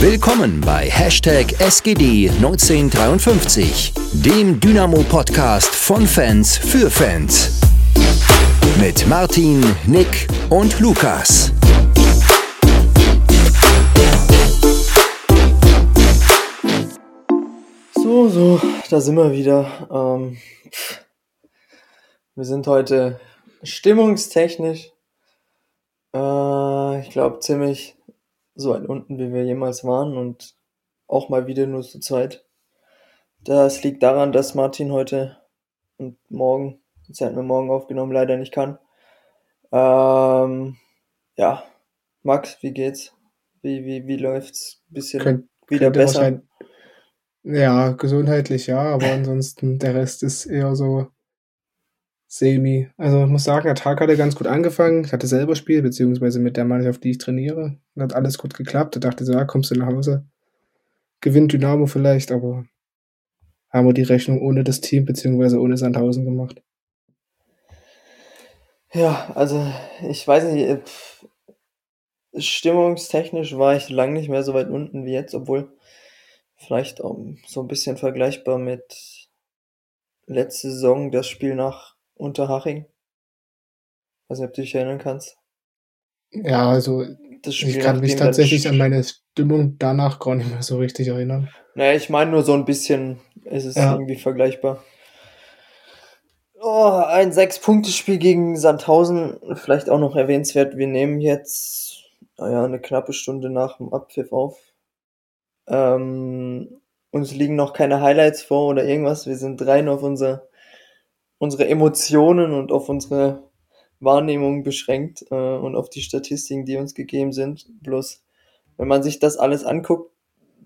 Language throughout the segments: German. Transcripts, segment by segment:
Willkommen bei Hashtag SGD1953, dem Dynamo-Podcast von Fans für Fans. Mit Martin, Nick und Lukas. So, so, da sind wir wieder. Ähm, wir sind heute stimmungstechnisch, äh, ich glaube, ziemlich so weit unten, wie wir jemals waren und auch mal wieder nur zu zweit. Das liegt daran, dass Martin heute und morgen, jetzt hat mir morgen aufgenommen, leider nicht kann. Ähm, ja, Max, wie geht's? Wie, wie, wie läuft's? Bisschen Könnt, wieder besser? Ja, gesundheitlich ja, aber ansonsten der Rest ist eher so semi. Also ich muss sagen, der Tag hatte ganz gut angefangen. Ich hatte selber Spiel, beziehungsweise mit der Mannschaft, die ich trainiere. Und hat alles gut geklappt. Da dachte ich so, ja, kommst du nach Hause. Gewinnt Dynamo vielleicht, aber haben wir die Rechnung ohne das Team, beziehungsweise ohne Sandhausen gemacht. Ja, also ich weiß nicht, äh, stimmungstechnisch war ich lange nicht mehr so weit unten wie jetzt, obwohl vielleicht auch so ein bisschen vergleichbar mit letzte Saison das Spiel nach Unterhaching. Weiß nicht, ob du dich erinnern kannst. Ja, also ich kann mich tatsächlich an meine Stimmung danach gar nicht mehr so richtig erinnern. Naja, ich meine nur so ein bisschen, ist es ja. irgendwie vergleichbar. Oh, ein Sechs-Punkte-Spiel gegen Sandhausen, vielleicht auch noch erwähnenswert. Wir nehmen jetzt, naja, eine knappe Stunde nach dem Abpfiff auf. Ähm, uns liegen noch keine Highlights vor oder irgendwas. Wir sind rein auf unser unsere Emotionen und auf unsere Wahrnehmung beschränkt äh, und auf die Statistiken, die uns gegeben sind. Bloß, wenn man sich das alles anguckt,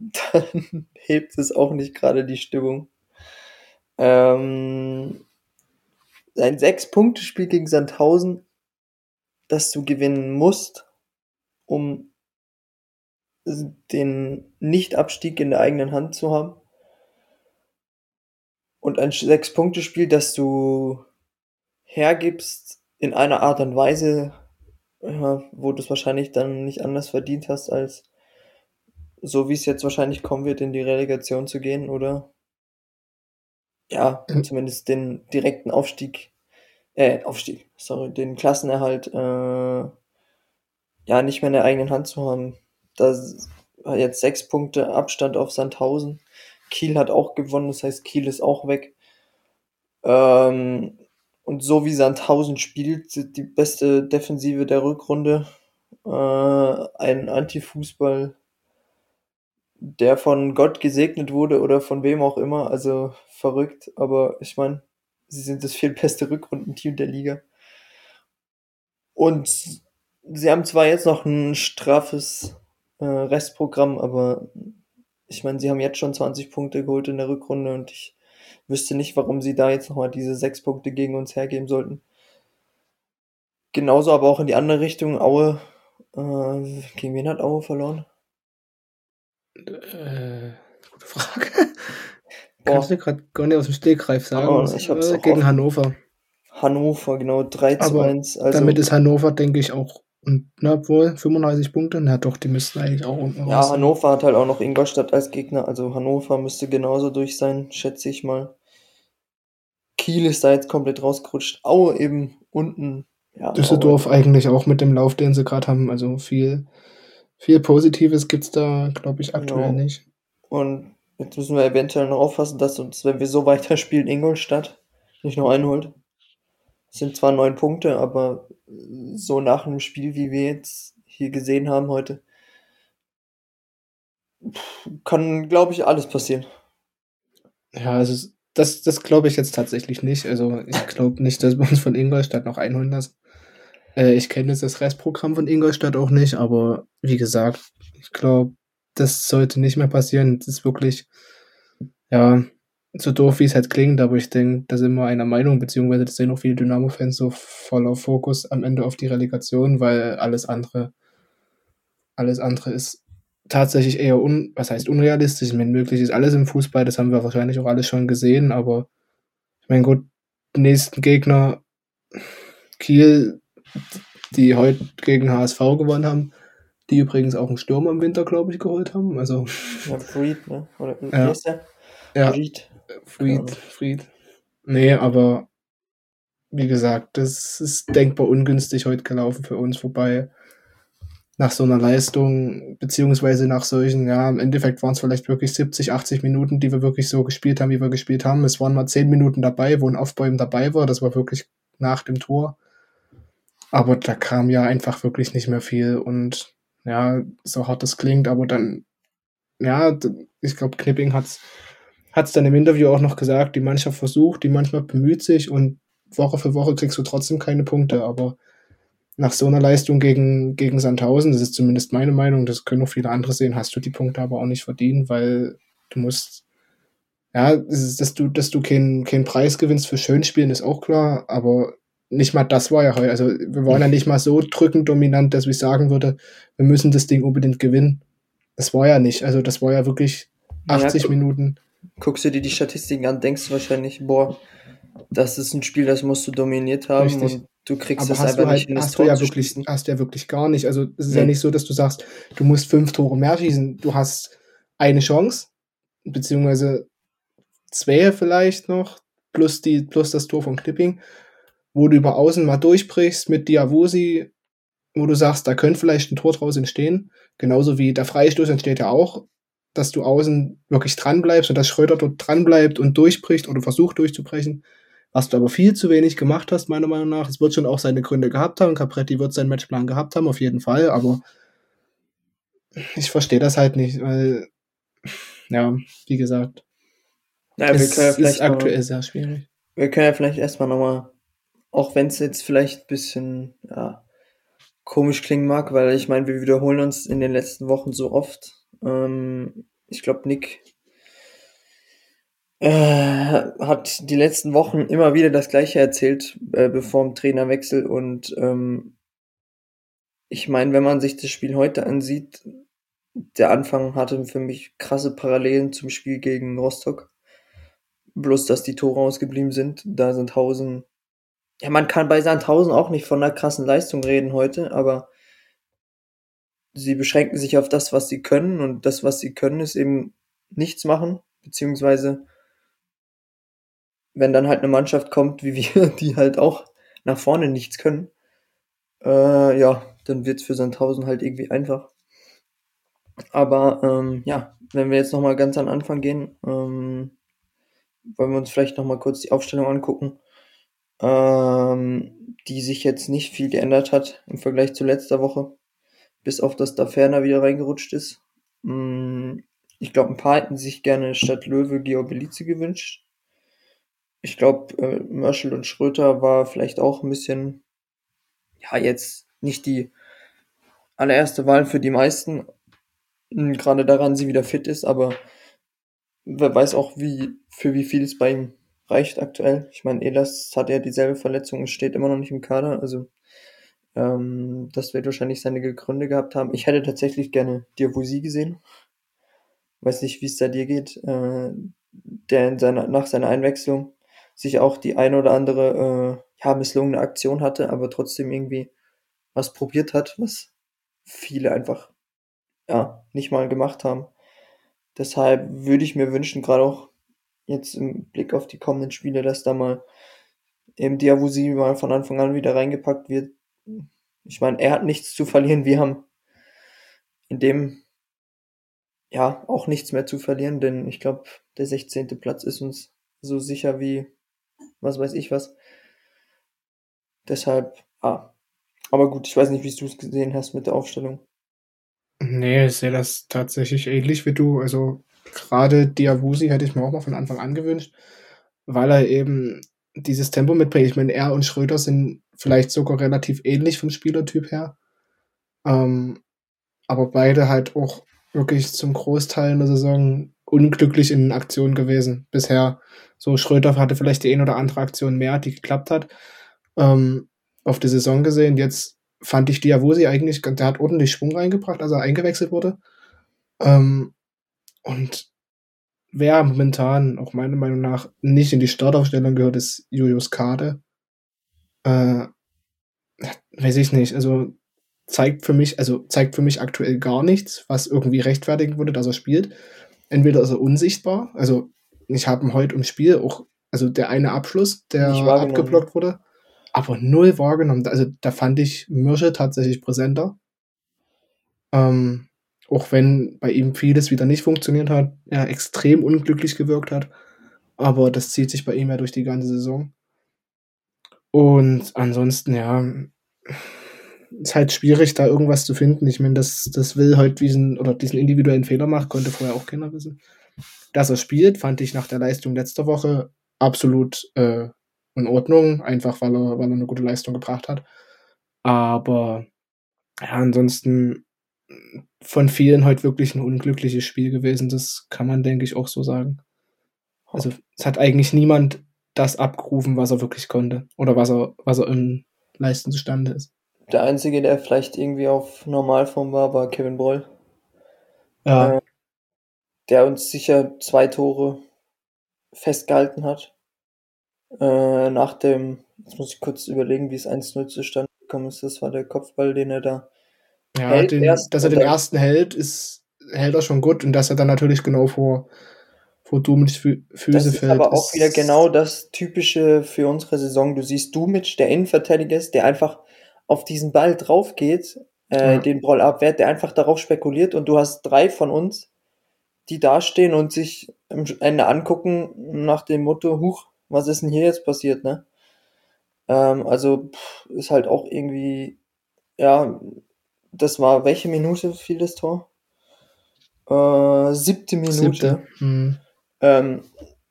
dann hebt es auch nicht gerade die Stimmung. Ähm, ein Sechs-Punkte-Spiel gegen Sandhausen, das du gewinnen musst, um den Nicht-Abstieg in der eigenen Hand zu haben und ein Sechs-Punkte-Spiel, das du hergibst in einer Art und Weise, ja, wo du es wahrscheinlich dann nicht anders verdient hast, als so wie es jetzt wahrscheinlich kommen wird, in die Relegation zu gehen, oder? Ja, mhm. zumindest den direkten Aufstieg, äh, Aufstieg, sorry, den Klassenerhalt, äh, ja, nicht mehr in der eigenen Hand zu haben. Da jetzt sechs Punkte Abstand auf Sandhausen Kiel hat auch gewonnen, das heißt, Kiel ist auch weg. Ähm, und so wie Sandhausen spielt, die beste Defensive der Rückrunde. Äh, ein Anti-Fußball, der von Gott gesegnet wurde oder von wem auch immer. Also verrückt, aber ich meine, sie sind das viertbeste Rückrundenteam der Liga. Und sie haben zwar jetzt noch ein straffes äh, Restprogramm, aber ich meine, sie haben jetzt schon 20 Punkte geholt in der Rückrunde und ich wüsste nicht, warum sie da jetzt nochmal diese sechs Punkte gegen uns hergeben sollten. Genauso aber auch in die andere Richtung. Aue, äh, gegen wen hat Aue verloren? Äh, gute Frage. Boah. Kannst du gerade gar nicht aus dem Stegreif sagen? Oh, ich hab's äh, gegen Hannover. Hannover, genau, 3 zu aber 1. Also, damit ist Hannover, denke ich, auch und na wohl, 35 Punkte? Na doch, die müssten eigentlich auch unten Ja, raus. Hannover hat halt auch noch Ingolstadt als Gegner. Also Hannover müsste genauso durch sein, schätze ich mal. Kiel ist da jetzt komplett rausgerutscht. Aue eben unten. Ja, Düsseldorf Aue. eigentlich auch mit dem Lauf, den sie gerade haben. Also viel, viel Positives gibt es da, glaube ich, aktuell genau. nicht. Und jetzt müssen wir eventuell noch aufpassen, dass uns, wenn wir so weiterspielen, Ingolstadt nicht noch einholt sind zwar neun Punkte, aber so nach einem Spiel, wie wir jetzt hier gesehen haben heute, kann, glaube ich, alles passieren. Ja, also das, das glaube ich jetzt tatsächlich nicht. Also ich glaube nicht, dass wir uns von Ingolstadt noch einholen lassen. Äh, ich kenne jetzt das Restprogramm von Ingolstadt auch nicht, aber wie gesagt, ich glaube, das sollte nicht mehr passieren. Das ist wirklich, ja, so doof wie es halt klingt, aber ich denke, da sind wir einer Meinung, beziehungsweise das sehen auch viele Dynamo-Fans so voller Fokus am Ende auf die Relegation, weil alles andere, alles andere ist tatsächlich eher un, was heißt unrealistisch. Ich meine, möglich ist alles im Fußball, das haben wir wahrscheinlich auch alles schon gesehen, aber ich meine, gut, nächsten Gegner Kiel, die heute gegen HSV gewonnen haben, die übrigens auch einen Stürmer im Winter, glaube ich, geholt haben. Also, Ja, Fried, ne? Oder Ja. ja, Fried. Fried. Fried. Nee, aber wie gesagt, das ist denkbar ungünstig heute gelaufen für uns, wobei nach so einer Leistung, beziehungsweise nach solchen, ja, im Endeffekt waren es vielleicht wirklich 70, 80 Minuten, die wir wirklich so gespielt haben, wie wir gespielt haben. Es waren mal 10 Minuten dabei, wo ein Aufbäumen dabei war, das war wirklich nach dem Tor. Aber da kam ja einfach wirklich nicht mehr viel und ja, so hart das klingt, aber dann, ja, ich glaube, Knipping hat's hat es dann im Interview auch noch gesagt, die Mannschaft versucht, die Mannschaft bemüht sich und Woche für Woche kriegst du trotzdem keine Punkte. Aber nach so einer Leistung gegen, gegen Sandhausen, das ist zumindest meine Meinung, das können auch viele andere sehen, hast du die Punkte aber auch nicht verdient, weil du musst, ja, dass du, dass du keinen keinen Preis gewinnst für Schönspielen, ist auch klar, aber nicht mal das war ja heute. Also wir waren ja nicht mal so drückend dominant, dass ich sagen würde, wir müssen das Ding unbedingt gewinnen. Das war ja nicht. Also das war ja wirklich Ja, 80 gu- Minuten. Guckst du dir die Statistiken an, denkst du wahrscheinlich, boah, das ist ein Spiel, das musst du dominiert haben Richtig. und du kriegst Aber es einfach du halt, nicht in das hast du Tor ja zu wirklich, schießen. hast du ja wirklich gar nicht. Also es ist ja Nee. nicht so, dass du sagst, du musst fünf Tore mehr schießen. Du hast eine Chance, beziehungsweise zwei vielleicht noch, plus die, plus das Tor von Clipping, wo du über außen mal durchbrichst mit Diawusi, wo du sagst, da könnte vielleicht ein Tor draus entstehen. Genauso wie der Freistoß entsteht ja auch, dass du außen wirklich dran bleibst und dass Schröder dort dran bleibt und durchbricht oder versucht durchzubrechen. Was du aber viel zu wenig gemacht hast, meiner Meinung nach. Es wird schon auch seine Gründe gehabt haben. Capretti wird seinen Matchplan gehabt haben, auf jeden Fall. Aber ich verstehe das halt nicht, weil, ja, wie gesagt, Ja, wir es ja ist vielleicht aktuell mal, sehr schwierig. wir können ja vielleicht erstmal nochmal, auch wenn es jetzt vielleicht ein bisschen ja, komisch klingen mag, weil ich meine, wir wiederholen uns in den letzten Wochen so oft. Ähm, ich glaube, Nick äh, hat die letzten Wochen immer wieder das Gleiche erzählt, äh, bevor dem Trainerwechsel. Und ähm, ich meine, wenn man sich das Spiel heute ansieht, der Anfang hatte für mich krasse Parallelen zum Spiel gegen Rostock. Bloß, dass die Tore ausgeblieben sind. Da sind Hausen. Ja, man kann bei Sandhausen auch nicht von einer krassen Leistung reden heute, aber sie beschränken sich auf das, was sie können. Und das, was sie können, ist eben nichts machen. Beziehungsweise, wenn dann halt eine Mannschaft kommt, wie wir, die halt auch nach vorne nichts können, äh, ja, dann wird's für Sandhausen halt irgendwie einfach. Aber ähm, ja, wenn wir jetzt nochmal ganz an Anfang gehen, ähm, wollen wir uns vielleicht nochmal kurz die Aufstellung angucken, ähm, die sich jetzt nicht viel geändert hat im Vergleich zu letzter Woche, bis auf dass da Ferner wieder reingerutscht ist. Mm, ich glaube, ein paar hätten sich gerne statt Löwe Georg Belize gewünscht. Ich glaube, äh, Mörschel und Schröter war vielleicht auch ein bisschen, ja, jetzt nicht die allererste Wahl für die meisten, Mm, gerade daran sie wieder fit ist, aber wer weiß auch, wie, für wie viel es bei ihm reicht aktuell. Ich meine, Elas hat ja dieselbe Verletzung und steht immer noch nicht im Kader, also ähm, das wird wahrscheinlich seine Gründe gehabt haben. Ich hätte tatsächlich gerne Diawusi gesehen. Weiß nicht, wie es da dir geht, äh, der in seiner, nach seiner Einwechslung sich auch die ein oder andere äh, ja, misslungene Aktion hatte, aber trotzdem irgendwie was probiert hat, was viele einfach ja, nicht mal gemacht haben. Deshalb würde ich mir wünschen, gerade auch jetzt im Blick auf die kommenden Spiele, dass da mal eben Diawusi mal von Anfang an wieder reingepackt wird. Ich meine, er hat nichts zu verlieren. Wir haben in dem ja auch nichts mehr zu verlieren, denn ich glaube, der 16. Platz ist uns so sicher wie was weiß ich was. Deshalb, ah. Aber gut, ich weiß nicht, wie du es gesehen hast mit der Aufstellung. Nee, ich sehe das tatsächlich ähnlich wie du. Also gerade Diawusi hätte ich mir auch mal von Anfang an gewünscht, weil er eben dieses Tempo mitbringt. Ich meine, er und Schröder sind vielleicht sogar relativ ähnlich vom Spielertyp her. Ähm, aber beide halt auch wirklich zum Großteil in der Saison unglücklich in Aktionen gewesen bisher. So Schröder hatte vielleicht die ein oder andere Aktion mehr, die geklappt hat. Ähm, auf die Saison gesehen, jetzt fand ich Diawusi eigentlich, der hat ordentlich Schwung reingebracht, als er eingewechselt wurde. Ähm, und wer momentan, auch meiner Meinung nach, nicht in die Startaufstellung gehört, ist Julius Kade. Äh, weiß ich nicht. Also zeigt für mich, also zeigt für mich aktuell gar nichts, was irgendwie rechtfertigen würde, dass er spielt. Entweder ist er unsichtbar, also ich habe ihn heute im Spiel auch, also der eine Abschluss, der abgeblockt wurde, aber null wahrgenommen. Also da fand ich Mirsche tatsächlich präsenter. Ähm, auch wenn bei ihm vieles wieder nicht funktioniert hat, er extrem unglücklich gewirkt hat. Aber das zieht sich bei ihm ja durch die ganze Saison. Und ansonsten, ja, ist halt schwierig, da irgendwas zu finden. Ich meine, das, das will halt diesen, oder diesen individuellen Fehler machen, konnte vorher auch keiner wissen. Dass er spielt, fand ich nach der Leistung letzter Woche absolut äh, in Ordnung, einfach weil er, weil er eine gute Leistung gebracht hat. Aber ja, ansonsten von vielen heute wirklich ein unglückliches Spiel gewesen. Das kann man, denke ich, auch so sagen. Also es hat eigentlich niemand das abgerufen, was er wirklich konnte. Oder was er, was er im Leisten zustande ist. Der Einzige, der vielleicht irgendwie auf Normalform war, war Kevin Broll. Ja. Äh, der uns sicher zwei Tore festgehalten hat. Äh, nach dem, jetzt muss ich kurz überlegen, wie es 1-0 zustande gekommen ist. Das war der Kopfball, den er da ja, hält. Den, dass er den ersten hält, ist, hält er schon gut. Und dass er dann natürlich genau vor, vor Dumic Füße das ist fällt. aber auch wieder genau das Typische für unsere Saison. Du siehst Dumic, der Innenverteidiger ist, der einfach auf diesen Ball drauf geht, äh, ja. den Broll abwehrt, der einfach darauf spekuliert und du hast drei von uns, die dastehen und sich am Ende angucken nach dem Motto, huch, was ist denn hier jetzt passiert, ne? Ähm, also pff, ist halt auch irgendwie, ja, das war welche Minute fiel das Tor? Äh, siebte Minute. Siebte. Mhm. Ähm,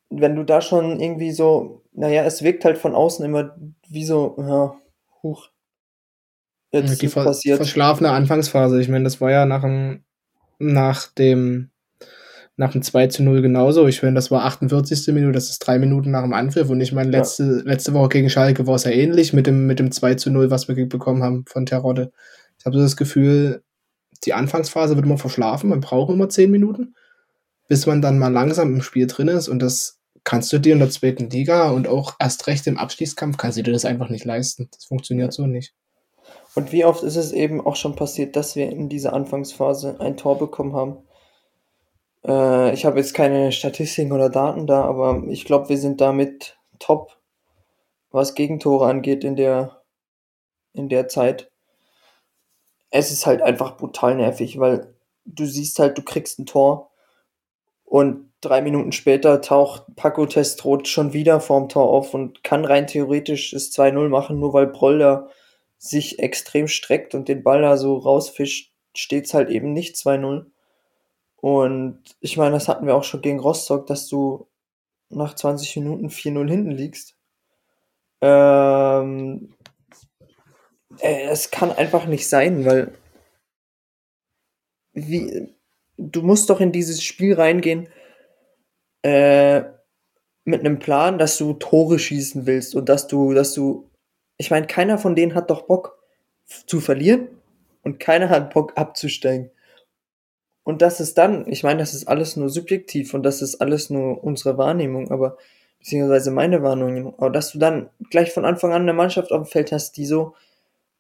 wenn du da schon irgendwie so, naja, es wirkt halt von außen immer wie so, ja, huch. Jetzt die ver passiert. verschlafene Anfangsphase. Ich meine, das war ja nach dem, nach dem nach dem 2 zu 0 genauso. Ich meine, das war 48. Minute, das ist drei Minuten nach dem Anpfiff. Und ich meine, letzte, ja. letzte Woche gegen Schalke war es ja ähnlich mit dem, mit dem 2 zu 0, was wir bekommen haben von Terodde. Ich habe so das Gefühl, die Anfangsphase wird immer verschlafen. Man braucht immer zehn Minuten, bis man dann mal langsam im Spiel drin ist. Und das kannst du dir in der zweiten Liga und auch erst recht im Abstiegskampf, kannst du dir das einfach nicht leisten. Das funktioniert so nicht. Und wie oft ist es eben auch schon passiert, dass wir in dieser Anfangsphase ein Tor bekommen haben, äh, ich habe jetzt keine Statistiken oder Daten da, aber ich glaube, wir sind damit top, was Gegentore angeht in der, in der Zeit. Es ist halt einfach brutal nervig, weil du siehst halt, du kriegst ein Tor und drei Minuten später taucht Paco Testrot schon wieder vorm Tor auf und kann rein theoretisch das 2-0 machen, nur weil Proll da sich extrem streckt und den Ball da so rausfischt, steht's halt eben nicht 2-0. Und ich meine, das hatten wir auch schon gegen Rostock, dass du nach 20 Minuten 4-0 hinten liegst. Ähm, ey, es kann einfach nicht sein, weil wie, du musst doch in dieses Spiel reingehen äh, mit einem Plan, dass du Tore schießen willst und dass du, dass du, ich meine, keiner von denen hat doch Bock zu verlieren und keiner hat Bock abzusteigen. Und das ist dann, ich meine, das ist alles nur subjektiv und das ist alles nur unsere Wahrnehmung, aber beziehungsweise meine Wahrnehmung. Aber dass du dann gleich von Anfang an eine Mannschaft auf dem Feld hast, die so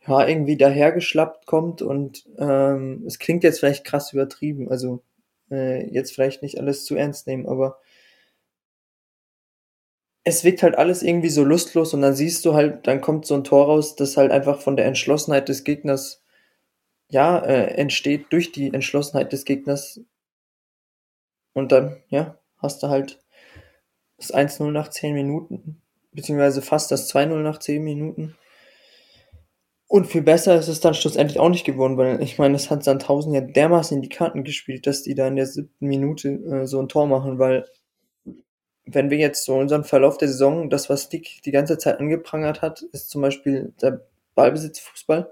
ja irgendwie dahergeschlappt kommt und ähm, es klingt jetzt vielleicht krass übertrieben, also äh, jetzt vielleicht nicht alles zu ernst nehmen, aber es wirkt halt alles irgendwie so lustlos und dann siehst du halt, dann kommt so ein Tor raus, das halt einfach von der Entschlossenheit des Gegners ja, äh, entsteht durch die Entschlossenheit des Gegners. Und dann, ja, hast du halt das 1-0 nach 10 Minuten, beziehungsweise fast das 2-0 nach 10 Minuten. Und viel besser ist es dann schlussendlich auch nicht geworden, weil ich meine, es hat Sandhausen ja dermaßen in die Karten gespielt, dass die da in der siebten Minute äh, so ein Tor machen, weil wenn wir jetzt so unseren Verlauf der Saison, das, was Dick die ganze Zeit angeprangert hat, ist zum Beispiel der Ballbesitzfußball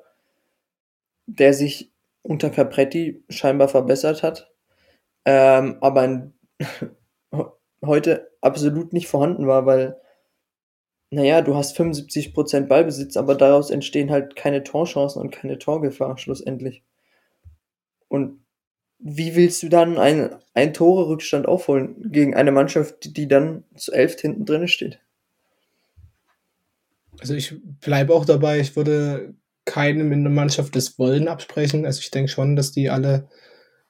der sich unter Capretti scheinbar verbessert hat, ähm, aber in, heute absolut nicht vorhanden war, weil, naja, du hast 75% Ballbesitz, aber daraus entstehen halt keine Torchancen und keine Torgefahr schlussendlich. Und wie willst du dann einen, einen Tore-Rückstand aufholen gegen eine Mannschaft, die dann zu elf hinten drin steht? Also ich bleibe auch dabei, ich würde keinem in der Mannschaft das Wollen absprechen. Also ich denke schon, dass die alle,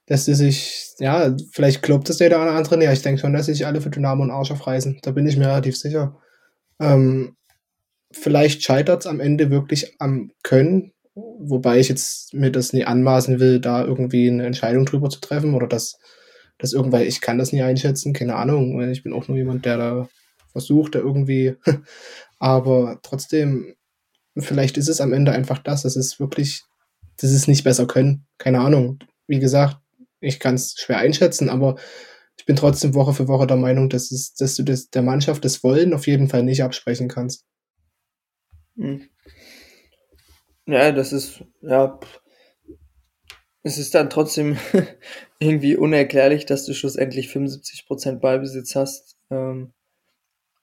dass sie sich, ja, vielleicht glaubt das der oder andere, ja, ich denke schon, dass sich alle für Dynamo und Arsch aufreißen. Da bin ich mir relativ sicher. Ähm, vielleicht scheitert es am Ende wirklich am Können, wobei ich jetzt mir das nie anmaßen will, da irgendwie eine Entscheidung drüber zu treffen oder dass das irgendwann, ich kann das nie einschätzen, keine Ahnung. Ich bin auch nur jemand, der da versucht, da irgendwie, aber trotzdem, vielleicht ist es am Ende einfach das, dass es wirklich, dass es nicht besser können. Keine Ahnung. Wie gesagt, ich kann es schwer einschätzen, aber bin trotzdem Woche für Woche der Meinung, dass, es, dass du das, der Mannschaft das Wollen auf jeden Fall nicht absprechen kannst. Hm. Ja, das ist, ja, es ist dann trotzdem irgendwie unerklärlich, dass du schlussendlich 75% Ballbesitz hast ähm,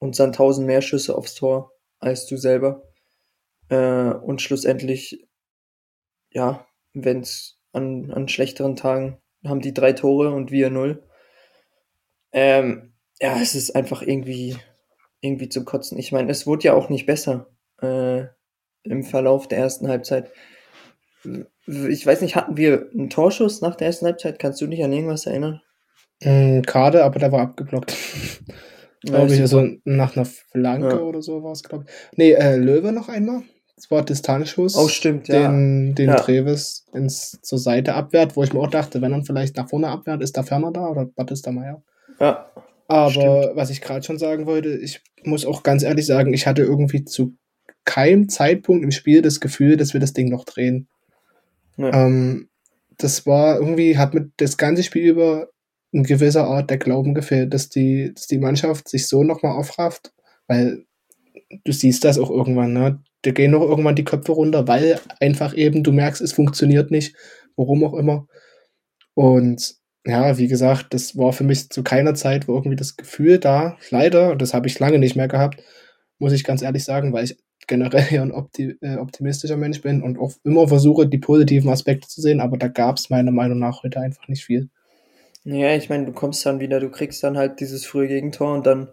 und dann 1000 mehr Schüsse aufs Tor als du selber. Äh, und schlussendlich, ja, wenn es an, an schlechteren Tagen haben die drei Tore und wir null. Ähm, ja, es ist einfach irgendwie, irgendwie zu kotzen. Ich meine, es wurde ja auch nicht besser äh, im Verlauf der ersten Halbzeit ich weiß nicht, hatten wir einen Torschuss nach der ersten Halbzeit? Kannst du dich an irgendwas erinnern? Mm, Kade, aber der war abgeblockt. glaube ich, also nach einer Flanke ja. oder so war es, glaube ich. Nee, äh, Löwe noch einmal. Das war Distanzschuss. Oh, stimmt, ja. Den, den ja. Treves ins, zur Seite abwehrt, wo ich mir auch dachte, wenn er vielleicht nach vorne abwehrt, ist da Ferner da oder Batista Meier? Ja. Aber stimmt. was ich gerade schon sagen wollte, ich muss auch ganz ehrlich sagen, ich hatte irgendwie zu keinem Zeitpunkt im Spiel das Gefühl, dass wir das Ding noch drehen. Ja. Ähm, das war irgendwie, hat mit das ganze Spiel über in gewisser Art der Glauben gefehlt, dass die, dass die Mannschaft sich so nochmal aufrafft, weil du siehst das auch irgendwann, ne? Da gehen noch irgendwann die Köpfe runter, weil einfach eben du merkst, es funktioniert nicht, warum auch immer. Und ja, wie gesagt, das war für mich zu keiner Zeit, wo irgendwie das Gefühl da, leider, und das habe ich lange nicht mehr gehabt, muss ich ganz ehrlich sagen, weil ich generell ja ein äh, optimistischer Mensch bin und auch immer versuche, die positiven Aspekte zu sehen, aber da gab es meiner Meinung nach heute einfach nicht viel. Ja, ich meine, du kommst dann wieder, du kriegst dann halt dieses frühe Gegentor und dann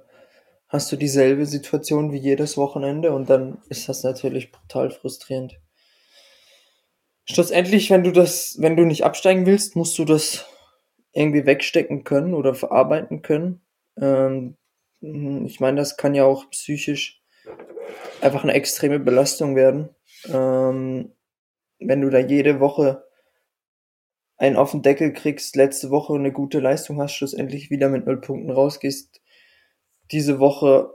hast du dieselbe Situation wie jedes Wochenende und dann ist das natürlich brutal frustrierend. Schlussendlich, wenn du das, wenn du nicht absteigen willst, musst du das irgendwie wegstecken können oder verarbeiten können. Ähm, ich meine, das kann ja auch psychisch einfach eine extreme Belastung werden. Ähm, wenn du da jede Woche einen auf den Deckel kriegst, letzte Woche eine gute Leistung hast, schlussendlich wieder mit null Punkten rausgehst, diese Woche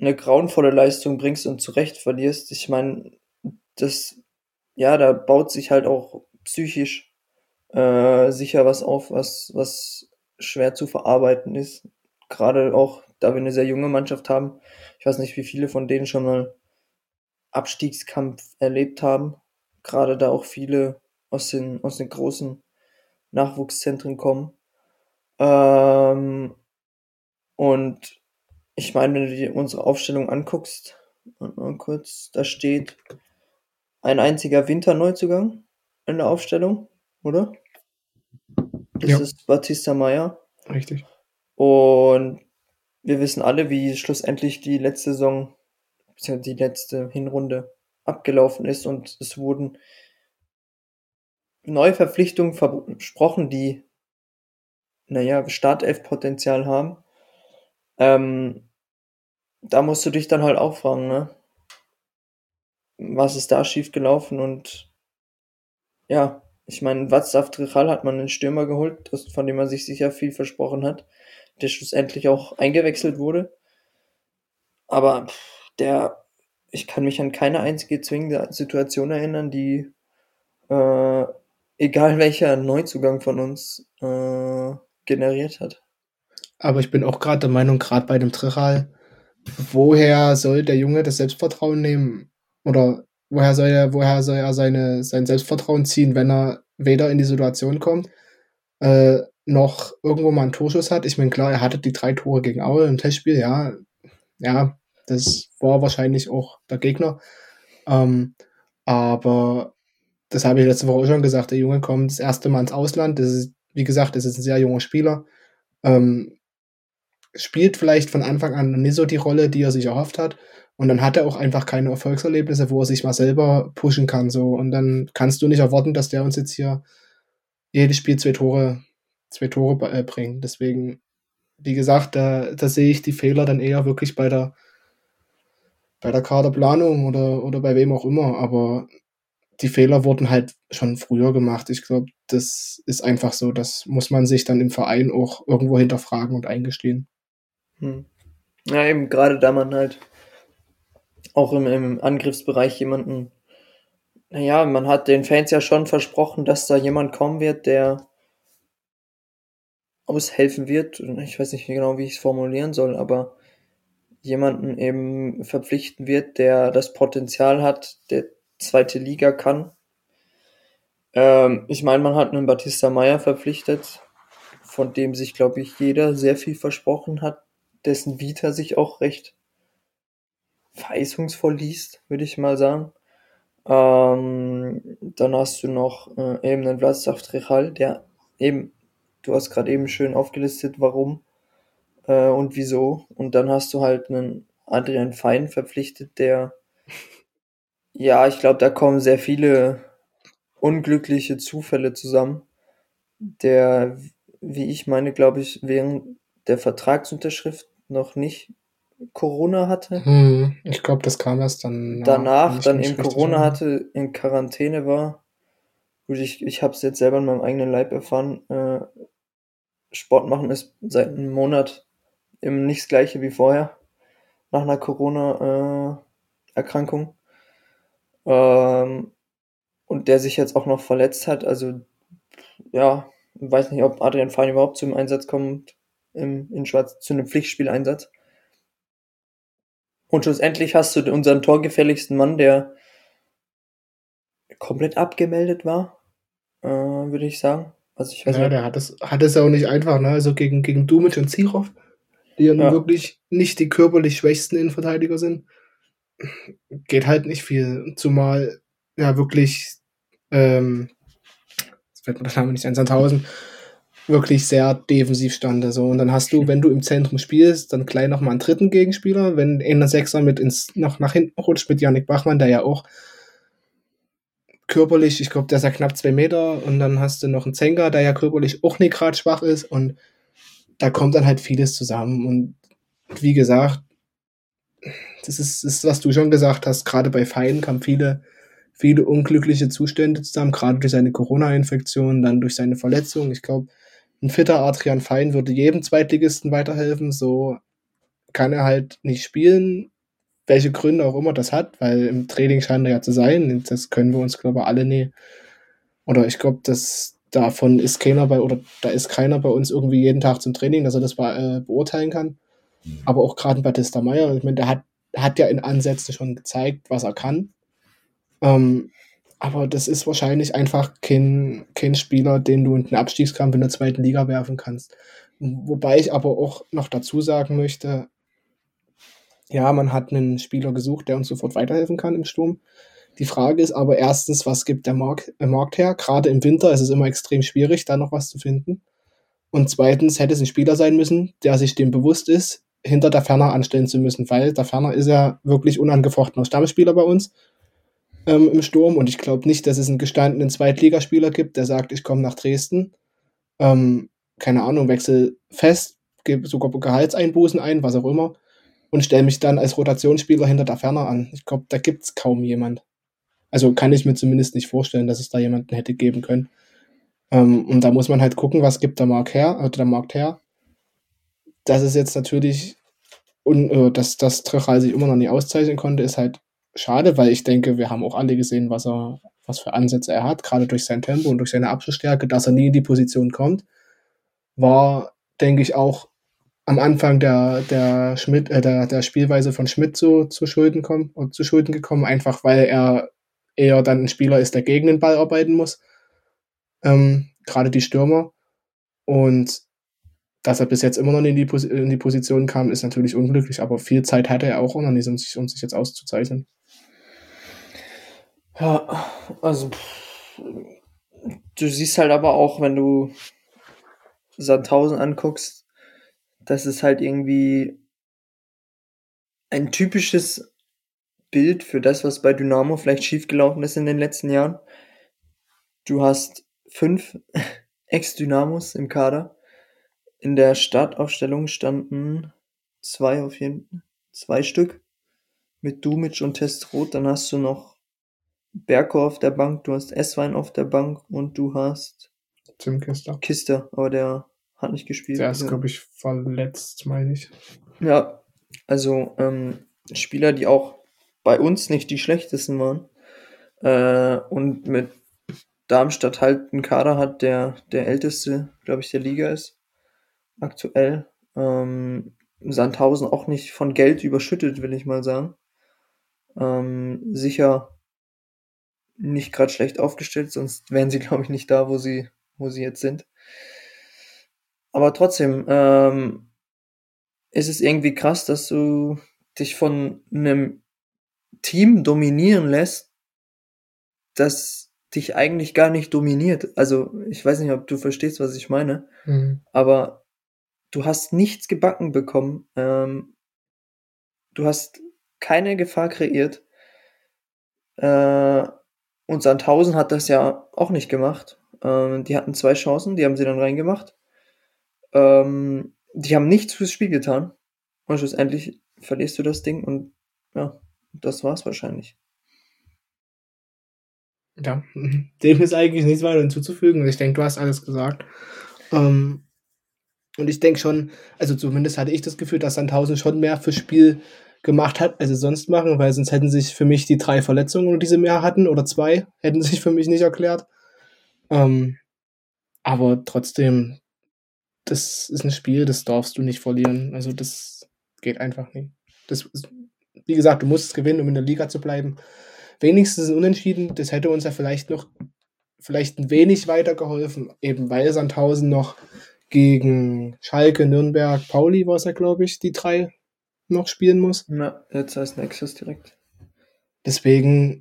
eine grauenvolle Leistung bringst und zurecht verlierst. Ich meine, das, ja, da baut sich halt auch psychisch äh, sicher was auf, was, was schwer zu verarbeiten ist. Gerade auch, da wir eine sehr junge Mannschaft haben. Ich weiß nicht, wie viele von denen schon mal Abstiegskampf erlebt haben. Gerade da auch viele aus den, aus den großen Nachwuchszentren kommen. Ähm, und ich meine, wenn du dir unsere Aufstellung anguckst, mal kurz, da steht ein einziger Winterneuzugang in der Aufstellung, oder? Das ja. ist Batista Meyer. Richtig. Und wir wissen alle, wie schlussendlich die letzte Saison die letzte Hinrunde abgelaufen ist und es wurden neue Verpflichtungen versprochen, die, naja, Startelf-Potenzial haben. Ähm, da musst du dich dann halt auch fragen, ne? Was ist da schiefgelaufen und ja, ich meine, Václav Trichal hat man einen Stürmer geholt, von dem man sich sicher viel versprochen hat, der schlussendlich auch eingewechselt wurde. Aber der, ich kann mich an keine einzige zwingende Situation erinnern, die, äh, egal welcher Neuzugang von uns, äh, generiert hat. Aber ich bin auch gerade der Meinung, gerade bei dem Trichal, woher soll der Junge das Selbstvertrauen nehmen? Oder woher soll er, woher soll er seine, sein Selbstvertrauen ziehen, wenn er weder in die Situation kommt, äh, noch irgendwo mal einen Torschuss hat? Ich meine, klar, er hatte die drei Tore gegen Aue im Testspiel, ja. Ja, das war wahrscheinlich auch der Gegner. Ähm, aber das habe ich letzte Woche auch schon gesagt. Der Junge kommt das erste Mal ins Ausland. Das ist, wie gesagt, das ist ein sehr junger Spieler. Ähm, spielt vielleicht von Anfang an nicht so die Rolle, die er sich erhofft hat. Und dann hat er auch einfach keine Erfolgserlebnisse, wo er sich mal selber pushen kann. So. Und dann kannst du nicht erwarten, dass der uns jetzt hier jedes Spiel zwei Tore, zwei Tore äh, bringt. Deswegen, wie gesagt, da, da sehe ich die Fehler dann eher wirklich bei der, bei der Kaderplanung oder, oder bei wem auch immer. Aber die Fehler wurden halt schon früher gemacht. Ich glaube, das ist einfach so. Das muss man sich dann im Verein auch irgendwo hinterfragen und eingestehen. Hm. Ja, eben, gerade da man halt auch im, im Angriffsbereich jemanden, naja, man hat den Fans ja schon versprochen, dass da jemand kommen wird, der aushelfen wird. Ich weiß nicht genau, wie ich es formulieren soll, aber jemanden eben verpflichten wird, der das Potenzial hat, der zweite Liga kann. Ähm, ich meine, man hat einen Batista Meyer verpflichtet, von dem sich, glaube ich, jeder sehr viel versprochen hat, dessen Vita sich auch recht verheißungsvoll liest, würde ich mal sagen. Ähm, dann hast du noch äh, eben den Vladislav Trechal, der eben, du hast gerade eben schön aufgelistet, warum äh, und wieso. Und dann hast du halt einen Adrian Fein verpflichtet, der, ja, ich glaube, da kommen sehr viele unglückliche Zufälle zusammen. Der, wie ich meine, glaube ich, während der Vertragsunterschrift noch nicht Corona hatte. Hm, ich glaube, das kam erst dann. Danach, dann eben Corona hatte, in Quarantäne war. Gut, ich, ich habe es jetzt selber in meinem eigenen Leib erfahren. Äh, Sport machen ist seit einem Monat eben nicht das gleiche wie vorher. Nach einer Corona-Erkrankung. Äh, ähm, und der sich jetzt auch noch verletzt hat. Also, ja, weiß nicht, ob Adrian Fein überhaupt zum Einsatz kommt im, in Schwarz, zu einem Pflichtspieleinsatz. Und schlussendlich hast du unseren torgefährlichsten Mann, der komplett abgemeldet war, äh, würde ich sagen. Also ich weiß ja, nicht. der hat es, hat es auch nicht einfach, ne? Also gegen, gegen Dumic und Zirov, die ja, ja. wirklich nicht die körperlich schwächsten Innenverteidiger sind, geht halt nicht viel. Zumal ja wirklich, ähm, jetzt fällt mir der Name nicht ein, Sandhausen, wirklich sehr defensiv stand. So. Und dann hast du, wenn du im Zentrum spielst, dann gleich nochmal einen dritten Gegenspieler. Wenn in der Sechser mit ins, noch nach hinten rutscht mit Yannick Bachmann, der ja auch körperlich, ich glaube, der ist ja knapp zwei Meter. Und dann hast du noch einen Zenga, der ja körperlich auch nicht gerade schwach ist. Und da kommt dann halt vieles zusammen. Und wie gesagt, das ist, das ist was du schon gesagt hast, gerade bei Feinen kamen viele, viele unglückliche Zustände zusammen, gerade durch seine Corona-Infektion, dann durch seine Verletzung. Ich glaube, ein fitter Adrian Fein würde jedem Zweitligisten weiterhelfen. So kann er halt nicht spielen, welche Gründe auch immer das hat, weil im Training scheint er ja zu sein. Das können wir uns, glaube ich, alle nie. Oder ich glaube, dass davon ist keiner bei, oder da ist keiner bei uns irgendwie jeden Tag zum Training, dass er das be äh, beurteilen kann. Mhm. Aber auch gerade Batista Meyer, ich meine, der hat, hat ja in Ansätzen schon gezeigt, was er kann. Ähm, aber das ist wahrscheinlich einfach kein, kein Spieler, den du in den Abstiegskampf in der zweiten Liga werfen kannst. Wobei ich aber auch noch dazu sagen möchte, ja, man hat einen Spieler gesucht, der uns sofort weiterhelfen kann im Sturm. Die Frage ist aber erstens, was gibt der Markt, der Markt her? Gerade im Winter ist es immer extrem schwierig, da noch was zu finden. Und zweitens hätte es ein Spieler sein müssen, der sich dem bewusst ist, hinter der Ferner anstellen zu müssen, weil der Ferner ist ja wirklich unangefochtener Stammspieler bei uns ähm, im Sturm und ich glaube nicht, dass es einen gestandenen Zweitligaspieler gibt, der sagt, ich komme nach Dresden, ähm, keine Ahnung, wechsel fest, gebe sogar Gehaltseinbußen ein, was auch immer, und stelle mich dann als Rotationsspieler hinter der Ferner an. Ich glaube, da gibt es kaum jemand. Also kann ich mir zumindest nicht vorstellen, dass es da jemanden hätte geben können. Ähm, und da muss man halt gucken, was gibt der Markt her, oder der Markt her. Das ist jetzt natürlich, und äh, dass das Trechal sich immer noch nie auszeichnen konnte, ist halt schade, weil ich denke, wir haben auch alle gesehen, was er, was für Ansätze er hat, gerade durch sein Tempo und durch seine Abschlussstärke, dass er nie in die Position kommt, war, denke ich, auch am Anfang der, der Schmidt, äh, der, der Spielweise von Schmidt zu, zu Schulden kommen und zu Schulden gekommen, einfach weil er eher dann ein Spieler ist, der gegen den Ball arbeiten muss. Ähm, gerade die Stürmer. Und dass er bis jetzt immer noch in die, in die Position kam, ist natürlich unglücklich, aber viel Zeit hatte er auch noch nicht, um sich, um sich jetzt auszuzeichnen. Ja, also du siehst halt aber auch, wenn du Sandhausen anguckst, dass es halt irgendwie ein typisches Bild für das, was bei Dynamo vielleicht schiefgelaufen ist in den letzten Jahren. Du hast fünf Ex-Dynamos im Kader. In der Startaufstellung standen zwei auf jeden zwei Stück mit Dumic und Testrot. Dann hast du noch Berko auf der Bank, du hast Esswein auf der Bank und du hast Tim Kister. Kister, aber der hat nicht gespielt. Der ist, Ja. glaube ich, verletzt, meine ich. Ja, also ähm, Spieler, die auch bei uns nicht die schlechtesten waren. Äh, und mit Darmstadt halt einen Kader hat, der der älteste, glaube ich, der Liga ist. Aktuell. Ähm, Sandhausen auch nicht von Geld überschüttet, will ich mal sagen. Ähm, sicher nicht gerade schlecht aufgestellt, sonst wären sie, glaube ich, nicht da, wo sie, wo sie jetzt sind. Aber trotzdem, ähm, ist es irgendwie krass, dass du dich von einem Team dominieren lässt, das dich eigentlich gar nicht dominiert. Also, ich weiß nicht, ob du verstehst, was ich meine, Mhm. aber du hast nichts gebacken bekommen. Ähm, du hast keine Gefahr kreiert. Äh, und Sandhausen hat das ja auch nicht gemacht. Ähm, die hatten zwei Chancen, die haben sie dann reingemacht. Ähm, die haben nichts fürs Spiel getan. Und schlussendlich verlierst du das Ding und ja, das war's wahrscheinlich. Ja, dem ist eigentlich nichts weiter hinzuzufügen. Ich denke, du hast alles gesagt. Ähm, und ich denke schon, also zumindest hatte ich das Gefühl, dass Sandhausen schon mehr fürs Spiel gemacht hat, als sie sonst machen, weil sonst hätten sich für mich die drei Verletzungen, die sie mehr hatten, oder zwei, hätten sich für mich nicht erklärt. Ähm, aber trotzdem, das ist ein Spiel, das darfst du nicht verlieren. Also das geht einfach nicht. Das ist, wie gesagt, du musst es gewinnen, um in der Liga zu bleiben. Wenigstens ein Unentschieden, das hätte uns ja vielleicht noch vielleicht ein wenig weitergeholfen, eben weil Sandhausen noch gegen Schalke, Nürnberg, Pauli war es ja, glaube ich, die drei noch spielen muss. Na, jetzt heißt Nexus direkt. Deswegen,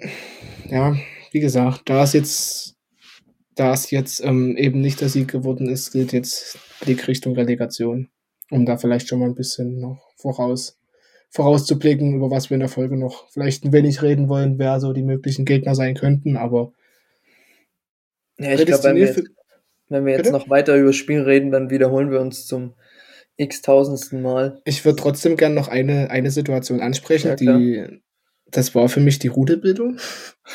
ja, wie gesagt, da es jetzt, da es jetzt ähm, eben nicht der Sieg geworden ist, gilt jetzt Blick Richtung Relegation, um da vielleicht schon mal ein bisschen noch voraus, vorauszublicken, über was wir in der Folge noch vielleicht ein wenig reden wollen, wer so die möglichen Gegner sein könnten, aber Ja, ich glaube, wenn wir, prädestiniert jetzt, wenn wir jetzt noch weiter über das Spiel reden, dann wiederholen wir uns zum x-tausendsten Mal. Ich würde trotzdem gerne noch eine, eine Situation ansprechen, Ja, die das war für mich die Rudelbildung.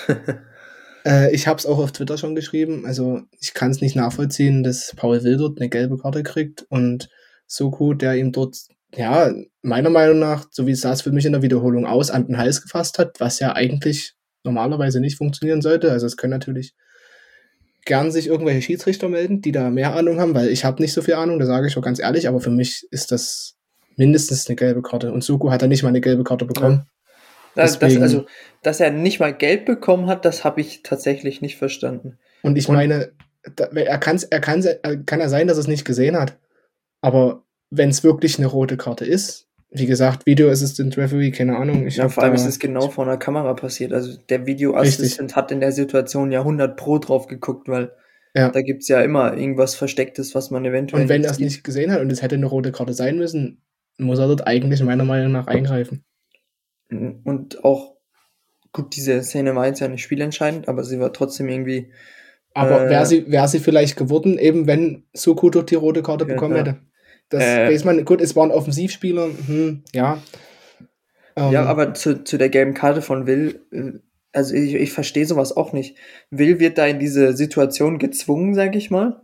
äh, ich habe es auch auf Twitter schon geschrieben. Also ich kann es nicht nachvollziehen, dass Paul Will dort eine gelbe Karte kriegt und Soko, der ihm dort, ja, meiner Meinung nach, so wie es für mich in der Wiederholung aus, an den Hals gefasst hat, was ja eigentlich normalerweise nicht funktionieren sollte. Also es können natürlich gern sich irgendwelche Schiedsrichter melden, die da mehr Ahnung haben, weil ich habe nicht so viel Ahnung, da sage ich auch ganz ehrlich, aber für mich ist das mindestens eine gelbe Karte. Und Suko hat da nicht mal eine gelbe Karte bekommen. Das, das, also, dass er nicht mal Geld bekommen hat, das habe ich tatsächlich nicht verstanden. Und ich Und- meine, er, kann's, er kann kann ja sein, dass er es nicht gesehen hat. Aber wenn es wirklich eine rote Karte ist, wie gesagt, Video Assistant Referee, keine Ahnung. Ich Ja, vor allem ist es genau vor einer Kamera passiert. Also der Videoassistent hat in der Situation ja 100 Pro drauf geguckt, weil Ja. da gibt's ja immer irgendwas Verstecktes, was man eventuell Und wenn er es nicht gesehen hat und es hätte eine rote Karte sein müssen, muss er dort eigentlich meiner Meinung nach eingreifen. Und auch, gut, diese Szene war jetzt ja nicht spielentscheidend, aber sie war trotzdem irgendwie, Aber Äh, wäre sie, wär sie vielleicht geworden, eben wenn Suku dort die rote Karte Ja, bekommen klar. hätte. Das Äh, weiß man, gut, es war ein Offensivspieler, hm, ja. Ähm, ja, aber zu, zu der gelben Karte von Will, äh, also ich, ich verstehe sowas auch nicht. Will wird da in diese Situation gezwungen, sag ich mal.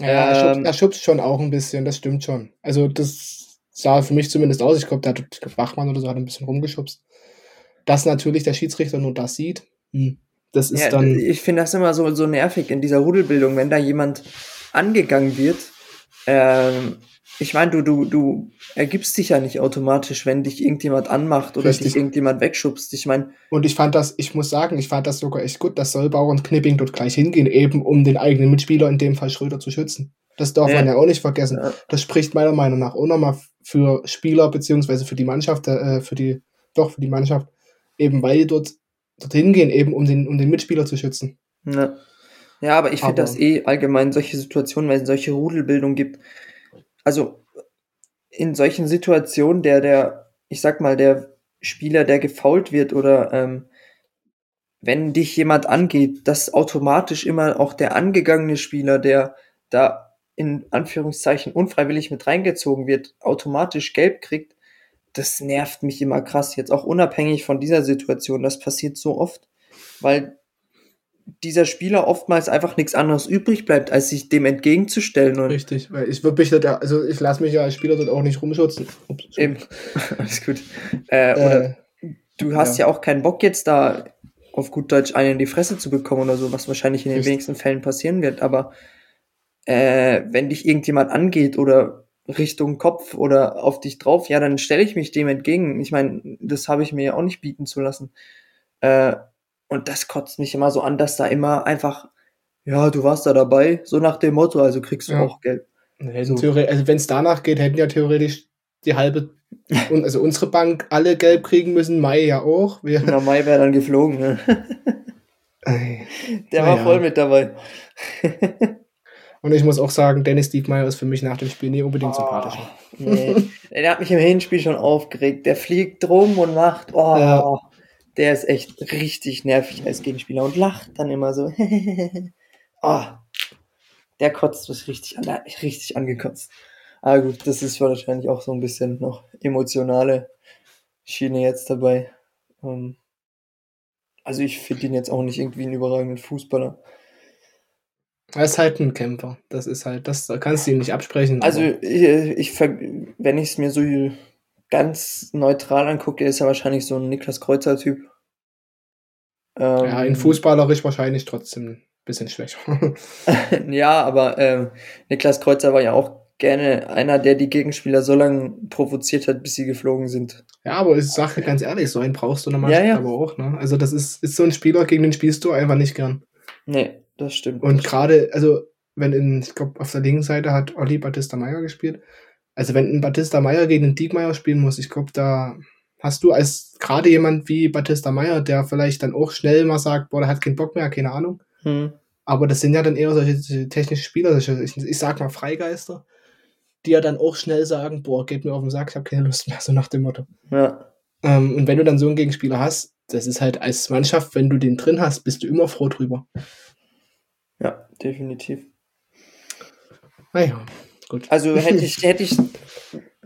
Ja, er, schubst, Ähm, er schubst schon auch ein bisschen, das stimmt schon. Also das sah für mich zumindest aus. Ich glaube, der hat ich glaub, Bachmann oder so hat ein bisschen rumgeschubst. Dass natürlich der Schiedsrichter nur das sieht, hm, das ist Ja, dann. ich finde das immer so, so nervig in dieser Rudelbildung, wenn da jemand angegangen wird. Ähm, ich meine, du, du, du ergibst dich ja nicht automatisch, wenn dich irgendjemand anmacht oder Richtig. dich irgendjemand wegschubst. Ich meine, Und ich fand das, ich muss sagen, ich fand das sogar echt gut, dass Solbauer und Knipping dort gleich hingehen, eben um den eigenen Mitspieler, in dem Fall Schröder, zu schützen. Das darf Ja. man ja auch nicht vergessen. Ja. Das spricht meiner Meinung nach auch nochmal für Spieler, beziehungsweise für die Mannschaft, äh, für die, doch, für die Mannschaft, eben weil die dort dorthin gehen, eben um den, um den Mitspieler zu schützen. Ja, ja aber ich finde das eh allgemein solche Situationen, wenn es solche Rudelbildung gibt. Also in solchen Situationen, der, der, ich sag mal, der Spieler, der gefault wird oder ähm, wenn dich jemand angeht, dass automatisch immer auch der angegangene Spieler, der da in Anführungszeichen unfreiwillig mit reingezogen wird, automatisch gelb kriegt, das nervt mich immer krass. Jetzt auch unabhängig von dieser Situation. Das passiert so oft, weil dieser Spieler oftmals einfach nichts anderes übrig bleibt, als sich dem entgegenzustellen. Und Richtig, weil ich würde mich da, also ich lasse mich ja als Spieler dort auch nicht rumschützen. Ups, Eben. Alles gut. Äh, oder Äh, du hast ja. ja. auch keinen Bock jetzt da auf gut Deutsch einen in die Fresse zu bekommen oder so, was wahrscheinlich in den Richtig. wenigsten Fällen passieren wird. Aber äh, wenn dich irgendjemand angeht oder Richtung Kopf oder auf dich drauf, ja, dann stelle ich mich dem entgegen. Ich meine, das habe ich mir ja auch nicht bieten zu lassen. Äh, und das kotzt mich immer so an, dass da immer einfach, ja, du warst da dabei, so nach dem Motto, also kriegst du Ja. auch Geld. So. also wenn es danach geht, hätten ja theoretisch die halbe, also unsere Bank alle gelb kriegen müssen, Mai ja auch. Wir, Na, Mai wäre dann geflogen. Ne? Der war ja. voll mit dabei. Und ich muss auch sagen, Dennis Diekmeyer ist für mich nach dem Spiel nie unbedingt sympathischer. Nee. Der hat mich im Hinspiel schon aufgeregt. Der fliegt rum und macht, oh, Ja. Der ist echt richtig nervig als Gegenspieler und lacht dann immer so. oh, der kotzt mich richtig an, richtig angekotzt. Aber gut, das ist wahrscheinlich auch so ein bisschen noch emotionale Schiene jetzt dabei. Ähm, also ich finde ihn jetzt auch nicht irgendwie einen überragenden Fußballer. Er ist halt ein Kämpfer. Das ist halt, das da kannst du ihm nicht absprechen. Also ich, ich wenn ich es mir so ganz neutral angucke, ist er wahrscheinlich so ein Niklas Kreuzer-Typ. Ähm, ja, in fußballerisch wahrscheinlich trotzdem ein bisschen schwächer. ja, aber ähm, Niklas Kreuzer war ja auch gerne einer, der die Gegenspieler so lange provoziert hat, bis sie geflogen sind. ja, aber ich sage ganz ehrlich, so einen brauchst du in der Ja, ja. aber auch. Ne? Also das ist, ist so ein Spieler, gegen den spielst du einfach nicht gern. Nee, das stimmt. Und gerade, also wenn in, ich glaube, auf der linken Seite hat Olli Batista Meyer gespielt. Also wenn ein Batista Meyer gegen einen Diekmeyer spielen muss, ich glaube, da hast du als gerade jemand wie Batista Meyer, der vielleicht dann auch schnell mal sagt, boah, der hat keinen Bock mehr, keine Ahnung. Hm. Aber das sind ja dann eher solche, solche technischen Spieler, solche, ich, ich sag mal Freigeister, die ja dann auch schnell sagen, boah, geht mir auf den Sack, ich habe keine Lust mehr, so nach dem Motto. Ja, Ähm, und wenn du dann so einen Gegenspieler hast, das ist halt als Mannschaft, wenn du den drin hast, bist du immer froh drüber. ja, definitiv. Naja, gut. Also hätte ich, hätte ich,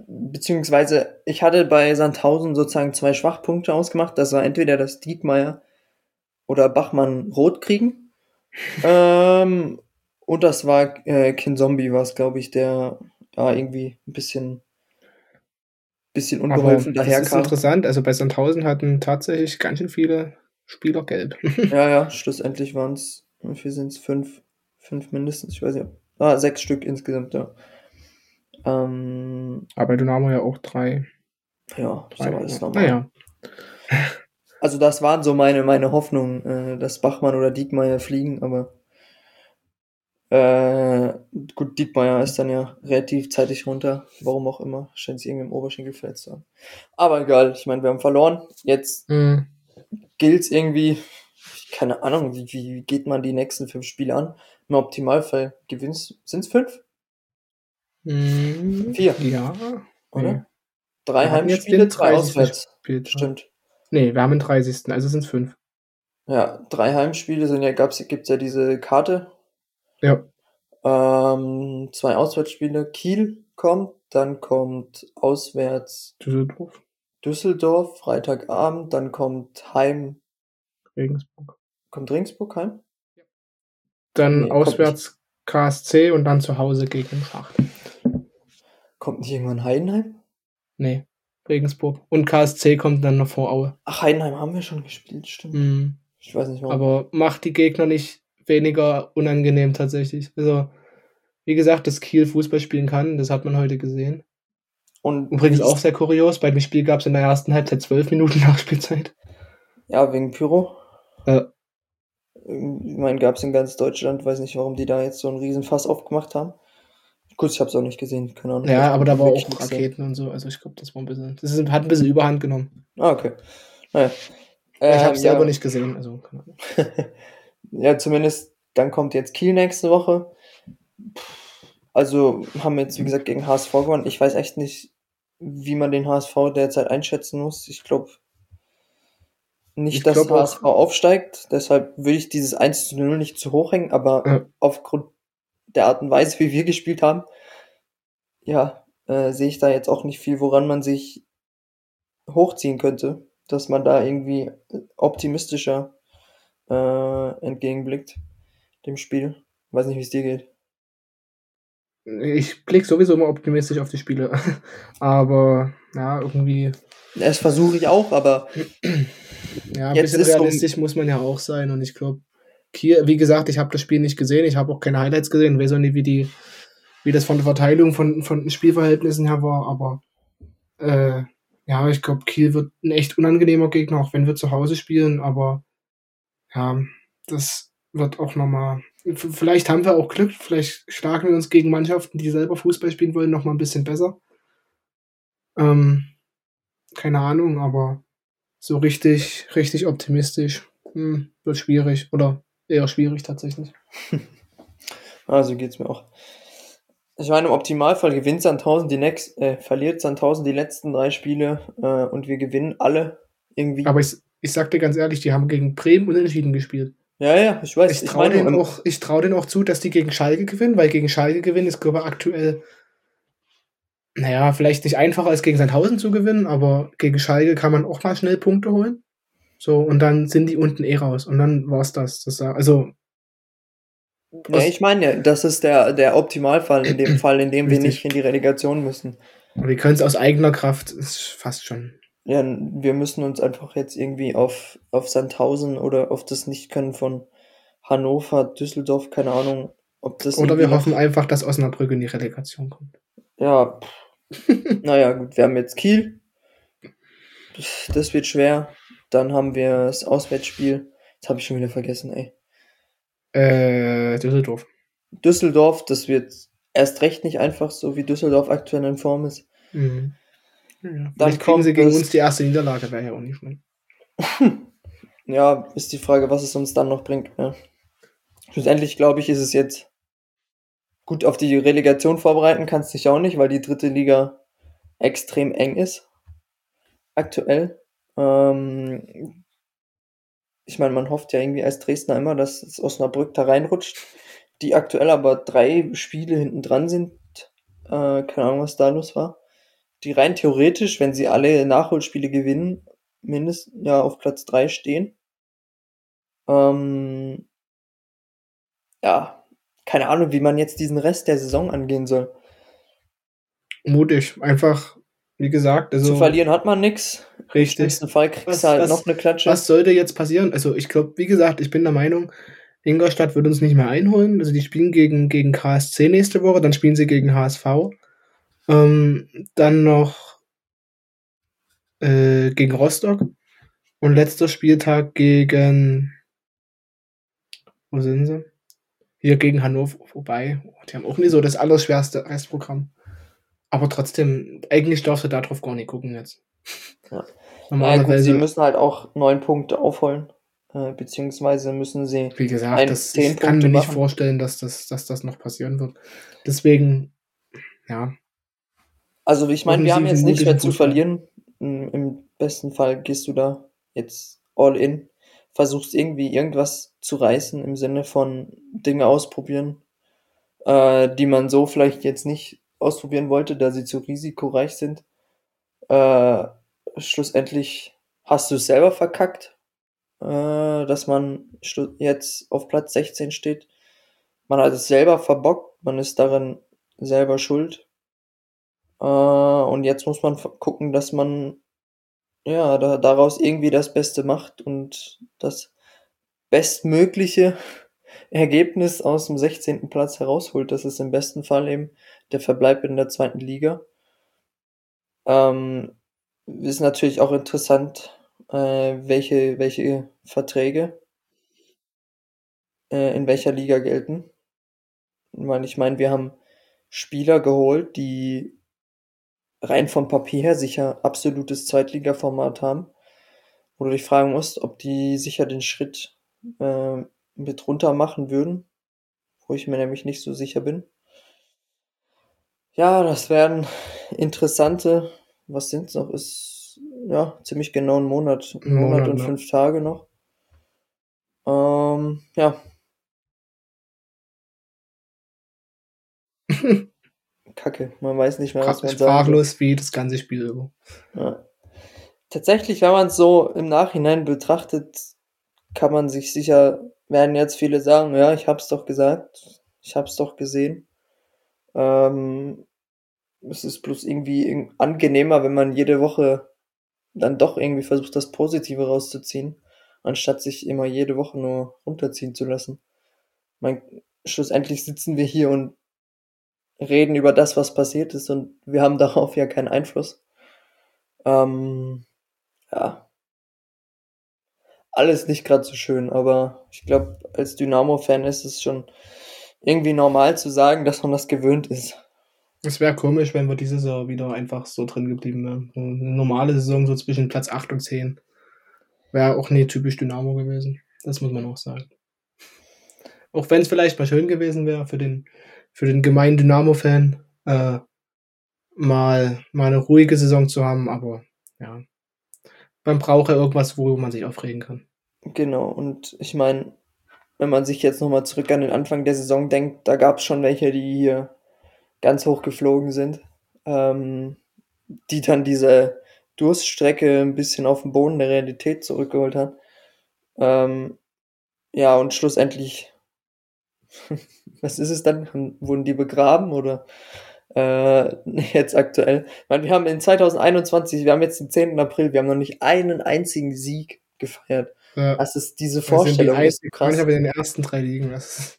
beziehungsweise ich hatte bei Sandhausen sozusagen zwei Schwachpunkte ausgemacht. Das war entweder, dass Diekmeyer oder Bachmann rot kriegen. ähm, und das war äh, Kinzombie, war es, glaube ich, der da irgendwie ein bisschen, bisschen unbeholfen das ist daherkam. interessant. Also bei Sandhausen hatten tatsächlich ganz schön viele Spieler gelb. Ja, ja, schlussendlich waren es, wie viel sind es? Fünf, fünf mindestens, ich weiß nicht. Ah, sechs Stück insgesamt, ja. Ähm, Aber Dynamo ja auch drei. ja, ist drei aber alles normal. naja. Also das waren so meine, meine Hoffnungen, äh, dass Bachmann oder Diekmeyer fliegen, aber äh, gut, Diekmeyer ist dann ja relativ zeitig runter, warum auch immer, scheint sich irgendwie im Oberschenkel verletzt zu haben. Aber egal, ich meine, wir haben verloren, jetzt Mhm. gilt's irgendwie, keine Ahnung, wie, wie geht man die nächsten fünf Spiele an? Im Optimalfall gewinnst, sind's fünf, Vier. Ja. oder? Nee. Drei Heimspiele, drei 30. auswärts. Stimmt. Nee, wir haben den 30. Also sind es fünf. Ja, drei Heimspiele sind ja, gab's, gibt's ja diese Karte, Ja. Ähm, zwei Auswärtsspiele. Kiel kommt, dann kommt auswärts Düsseldorf, Düsseldorf, Freitagabend, dann kommt Heim, Regensburg. kommt Regensburg heim? Dann Nee, auswärts KSC und dann zu Hause gegen Schacht. Kommt nicht irgendwann Heidenheim? Nee, Regensburg. Und KSC kommt dann noch vor Aue. Ach, Heidenheim haben wir schon gespielt, stimmt. Mhm. Ich weiß nicht warum. Aber macht die Gegner nicht weniger unangenehm tatsächlich. Also, wie gesagt, dass Kiel Fußball spielen kann, das hat man heute gesehen. Und Übrigens auch sehr kurios, bei dem Spiel gab es in der ersten Halbzeit zwölf Minuten Nachspielzeit. Ja, wegen Pyro. Ja. Ich meine, gab es in ganz Deutschland, weiß nicht, warum die da jetzt so einen riesen Fass aufgemacht haben. Gut, ich habe es auch nicht gesehen, keine Ahnung. Ja, Ich aber da war auch. Raketen und so. Also ich glaube, das war ein bisschen. Das ist, hat ein bisschen Überhand genommen. Ah, okay. Naja. ich Ähm, habe es selber ja. nicht gesehen. Also, keine Ahnung. ja, zumindest, dann kommt jetzt Kiel nächste Woche. Also haben wir jetzt, wie gesagt, gegen HSV gewonnen. Ich weiß echt nicht, wie man den HSV derzeit einschätzen muss. Ich glaube, nicht, Ich dass glaub HSV aufsteigt, deshalb würde ich dieses 1 zu 0 nicht zu hoch hängen, aber Ja. aufgrund der Art und Weise, wie wir gespielt haben, ja, äh, sehe ich da jetzt auch nicht viel, woran man sich hochziehen könnte, dass man da irgendwie optimistischer äh, entgegenblickt dem Spiel. Weiß nicht, wie es dir geht. Ich blicke sowieso immer optimistisch auf die Spiele. Aber ja, irgendwie, Das versuche ich auch, aber ja, ein Jetzt bisschen realistisch muss man ja auch sein. Und ich glaube, Kiel, wie gesagt, ich habe das Spiel nicht gesehen, ich habe auch keine Highlights gesehen, weiß auch nicht, wie die, wie das von der Verteilung von, von den Spielverhältnissen her war, aber äh, ja, ich glaube, Kiel wird ein echt unangenehmer Gegner, auch wenn wir zu Hause spielen, aber ja, das wird auch nochmal. Vielleicht haben wir auch Glück, vielleicht schlagen wir uns gegen Mannschaften, die selber Fußball spielen wollen, nochmal ein bisschen besser. Ähm, keine Ahnung, aber so richtig, richtig optimistisch hm, wird schwierig oder eher schwierig tatsächlich. also geht's mir auch. Ich meine, im Optimalfall gewinnt Sandhausen die next, äh, verliert Sandhausen die letzten drei Spiele äh, und wir gewinnen alle irgendwie. Aber ich, ich sag dir ganz ehrlich, die haben gegen Bremen unentschieden gespielt. ja, ja, ich weiß. Ich Ich, traue denen, auch, ich trau denen auch zu, dass die gegen Schalke gewinnen, weil gegen Schalke gewinnen ist, glaube ich, aktuell, naja, vielleicht nicht einfacher als gegen Sandhausen zu gewinnen, aber gegen Schalke kann man auch mal schnell Punkte holen. So, und dann sind die unten eh raus. Und dann war's das. das war- also, ja, ich meine, das ist der, der Optimalfall in dem Fall, in dem wir nicht in die Relegation müssen. wir können es aus eigener Kraft, ist fast schon. Ja, wir müssen uns einfach jetzt irgendwie auf, auf Sandhausen oder auf das Nichtkönnen von Hannover, Düsseldorf, keine Ahnung, ob das. Oder wir hoffen einfach, dass Osnabrück in die Relegation kommt. Ja, naja, gut, wir haben jetzt Kiel. Das wird schwer. Dann haben wir das Auswärtsspiel. Das habe ich schon wieder vergessen, ey. Äh, Düsseldorf. Düsseldorf, das wird erst recht nicht einfach, so wie Düsseldorf aktuell in Form ist. Mhm. Ja, vielleicht kriegen sie gegen uns die erste Niederlage, wäre ja auch nicht schlimm. Ja, ist die Frage, was es uns dann noch bringt. Ne? Schlussendlich, glaube ich, ist es jetzt gut auf die Relegation vorbereiten, kannst dich auch nicht, weil die dritte Liga extrem eng ist. Aktuell. Ähm, ich meine, man hofft ja irgendwie als Dresdner immer, dass das Osnabrück da reinrutscht. Die aktuell aber drei Spiele hinten dran sind. Äh, keine Ahnung, was da los war. Die rein theoretisch, wenn sie alle Nachholspiele gewinnen, mindestens ja auf Platz drei stehen. Ähm, ja, keine Ahnung, wie man jetzt diesen Rest der Saison angehen soll. Mutig, einfach, wie gesagt, also Zu verlieren hat man nix. Im richtig. schlimmsten Fall kriegst Was- du halt was- noch eine Klatsche. Was sollte jetzt passieren? Also ich glaube, wie gesagt, ich bin der Meinung, Ingolstadt wird uns nicht mehr einholen. Also die spielen gegen, gegen KSC nächste Woche, dann spielen sie gegen HSV. Ähm, dann noch äh, gegen Rostock. Und letzter Spieltag gegen wo sind sie? Hier gegen Hannover vorbei. Oh, die haben auch nicht so das allerschwerste Restprogramm. Aber trotzdem, eigentlich darfst du darauf gar nicht gucken jetzt. Ja. Ja, gut, Normalerweise, sie müssen halt auch neun Punkte aufholen. Äh, beziehungsweise müssen sie. Wie gesagt, ein- das, zehn ich kann Punkte mir nicht machen. vorstellen, dass das, dass das noch passieren wird. Deswegen, ja, Also ich meine, wir haben jetzt nichts mehr zu verlieren. Im im besten Fall gehst du da jetzt all in, versuchst irgendwie irgendwas zu reißen im Sinne von Dinge ausprobieren, äh, die man so vielleicht jetzt nicht ausprobieren wollte, da sie zu risikoreich sind. Äh, schlussendlich hast du es selber verkackt, äh, dass man jetzt auf Platz 16 steht. Man hat es selber verbockt, man ist darin selber schuld. Äh, und jetzt muss man gucken, dass man ja da, daraus irgendwie das Beste macht und das bestmögliche Ergebnis aus dem 16. Platz herausholt. Das ist im besten Fall eben der Verbleib in der zweiten Liga. Ähm, ist natürlich auch interessant, äh, welche, welche Verträge äh, in welcher Liga gelten. Weil ich meine, wir haben Spieler geholt, die rein vom Papier her sicher absolutes Zweitliga-Format haben, wo du dich fragen musst, ob die sicher den Schritt äh, mit runter machen würden, wo ich mir nämlich nicht so sicher bin. Ja, das werden interessante, was sind's noch, ist ja ziemlich genau ein Monat. Ein Monat, Monat, und ne? fünf Tage noch. Ähm, ja, Kacke. Man weiß nicht mehr, was man sagen. Sprachlos wie das ganze Spiel. Ja. Tatsächlich, wenn man es so im Nachhinein betrachtet, kann man sich sicher, werden jetzt viele sagen, ja, ich hab's doch gesagt, ich hab's doch gesehen. Ähm, es ist bloß irgendwie irg- angenehmer, wenn man jede Woche dann doch irgendwie versucht, das Positive rauszuziehen, anstatt sich immer jede Woche nur runterziehen zu lassen. Mein, schlussendlich sitzen wir hier und reden über das, was passiert ist und wir haben darauf ja keinen Einfluss. Ähm, ja. Alles nicht gerade so schön, aber ich glaube, als Dynamo-Fan ist es schon irgendwie normal zu sagen, dass man das gewöhnt ist. Es wäre komisch, wenn wir diese Saison wieder einfach so drin geblieben wären. Eine normale Saison so zwischen Platz 8 und 10. Wäre auch nie typisch Dynamo gewesen. Das muss man auch sagen. Auch wenn es vielleicht mal schön gewesen wäre für den, für den gemeinen Dynamo-Fan, äh, mal, mal eine ruhige Saison zu haben, aber ja. Man braucht ja irgendwas, wo man sich aufregen kann. Genau, und ich meine, wenn man sich jetzt nochmal zurück an den Anfang der Saison denkt, da gab es schon welche, die hier ganz hoch geflogen sind, ähm, die dann diese Durststrecke ein bisschen auf den Boden der Realität zurückgeholt haben. Ähm, ja, und schlussendlich, was ist es dann? Wurden die begraben oder äh, jetzt aktuell? Ich meine, wir haben in 2021, wir haben jetzt den 10. April, wir haben noch nicht einen einzigen Sieg gefeiert. Ja. Das ist diese sind die Vorstellung, ist krass. Mannschaft in den ersten drei Ligen. Ist,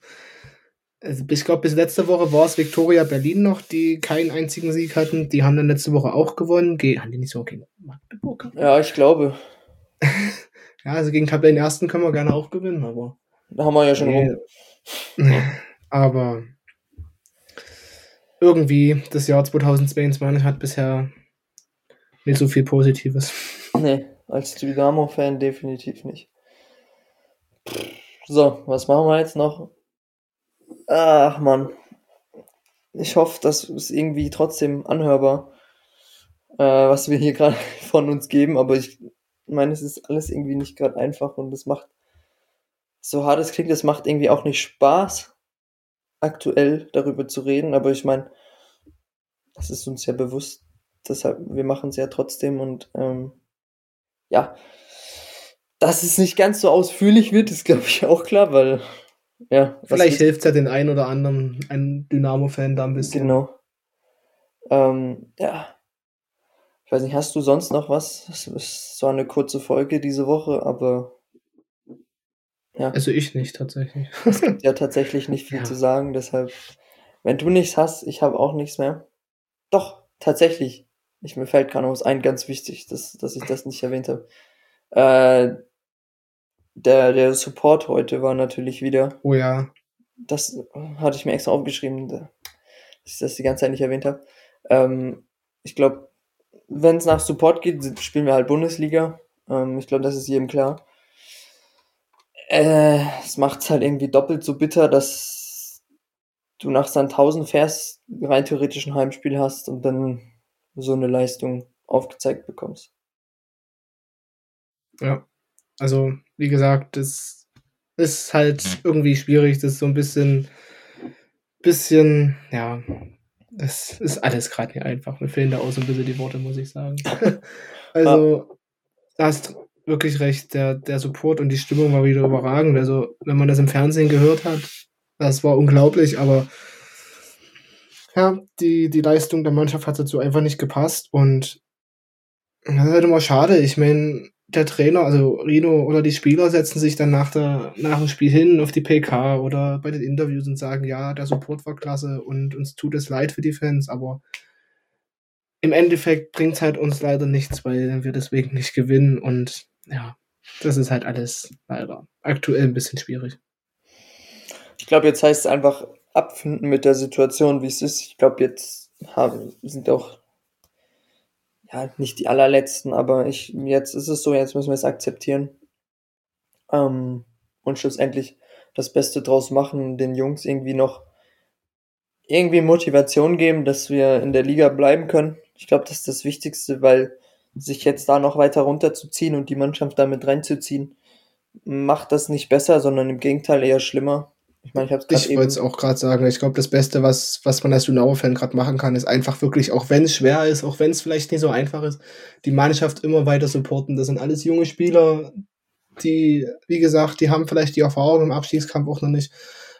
also ich glaube, bis letzte Woche war es Viktoria Berlin noch, die keinen einzigen Sieg hatten. Die haben dann letzte Woche auch gewonnen. Ge haben die nicht so gegen Magdeburg? Ja, ich glaube. Ja, also gegen Tabellen ersten können wir gerne auch gewinnen, aber. Da haben wir ja schon rum. aber irgendwie das Jahr 2022 hat bisher nicht so viel Positives. Nee, als Dynamo-Fan definitiv nicht. So, was machen wir jetzt noch? Ach man. Ich hoffe, das ist irgendwie trotzdem anhörbar, äh, was wir hier gerade von uns geben, aber ich meine, es ist alles irgendwie nicht gerade einfach und es macht, so hart es klingt, es macht irgendwie auch nicht Spaß, aktuell darüber zu reden, aber ich meine, das ist uns ja bewusst, deshalb, wir machen es ja trotzdem und ähm, ja, dass es nicht ganz so ausführlich wird, ist glaube ich auch klar, weil ja, Vielleicht hilft es ja den einen oder anderen, einen Dynamo-Fan da ein bisschen. Genau. Ähm, ja. Ich weiß nicht, hast du sonst noch was? Es ist so eine kurze Folge diese Woche, aber ja, Also ich nicht tatsächlich. es gibt ja tatsächlich nicht viel Ja. zu sagen, deshalb, wenn du nichts hast, ich habe auch nichts mehr. Doch, tatsächlich. Ich, mir fällt gerade noch was ein, ganz wichtig, dass, dass ich das nicht erwähnt habe. Äh, der, der Support heute war natürlich wieder oh ja. das hatte ich mir extra aufgeschrieben, da- dass ich das die ganze Zeit nicht erwähnt habe. Ähm, ich glaube, wenn es nach Support geht, spielen wir halt Bundesliga. Ähm, ich glaube, das ist jedem klar. Äh, es macht es halt irgendwie doppelt so bitter, dass du nach Sandhausen fährst, rein theoretisch ein Heimspiel hast und dann so eine Leistung aufgezeigt bekommst. Ja. Also, wie gesagt, das ist halt irgendwie schwierig. Das ist so ein bisschen, bisschen, ja, das ist alles gerade nicht einfach. Mir fehlen da auch so ein bisschen die Worte, muss ich sagen. also, da hast wirklich recht, der, der Support und die Stimmung war wieder überragend. Also, wenn man das im Fernsehen gehört hat, das war unglaublich, aber ja, die, die Leistung der Mannschaft hat dazu einfach nicht gepasst und das ist halt immer schade. Ich meine, der Trainer, also Rino oder die Spieler setzen sich dann nach, der, nach dem Spiel hin auf die PK oder bei den Interviews und sagen, ja, der Support war klasse und uns tut es leid für die Fans, aber im Endeffekt bringt es halt uns leider nichts, weil wir deswegen nicht gewinnen und ja, das ist halt alles leider aktuell ein bisschen schwierig. Ich glaube, jetzt heißt es einfach abfinden mit der Situation, wie es ist. Ich glaube, jetzt haben, sind auch ja nicht die allerletzten, aber ich jetzt ist es so, jetzt müssen wir es akzeptieren ähm, und schlussendlich das Beste draus machen, den Jungs irgendwie noch irgendwie Motivation geben, dass wir in der Liga bleiben können. Ich glaube, das ist das Wichtigste, weil sich jetzt da noch weiter runterzuziehen und die Mannschaft damit reinzuziehen, macht das nicht besser, sondern im Gegenteil eher schlimmer. Ich meine, ich habe Ich wollte es auch gerade sagen. Ich glaube, das Beste, was, was man als Dynamo-Fan gerade machen kann, ist einfach wirklich, auch wenn es schwer ist, auch wenn es vielleicht nicht so einfach ist, die Mannschaft immer weiter supporten. Das sind alles junge Spieler, die, wie gesagt, die haben vielleicht die Erfahrung im Abstiegskampf auch noch nicht.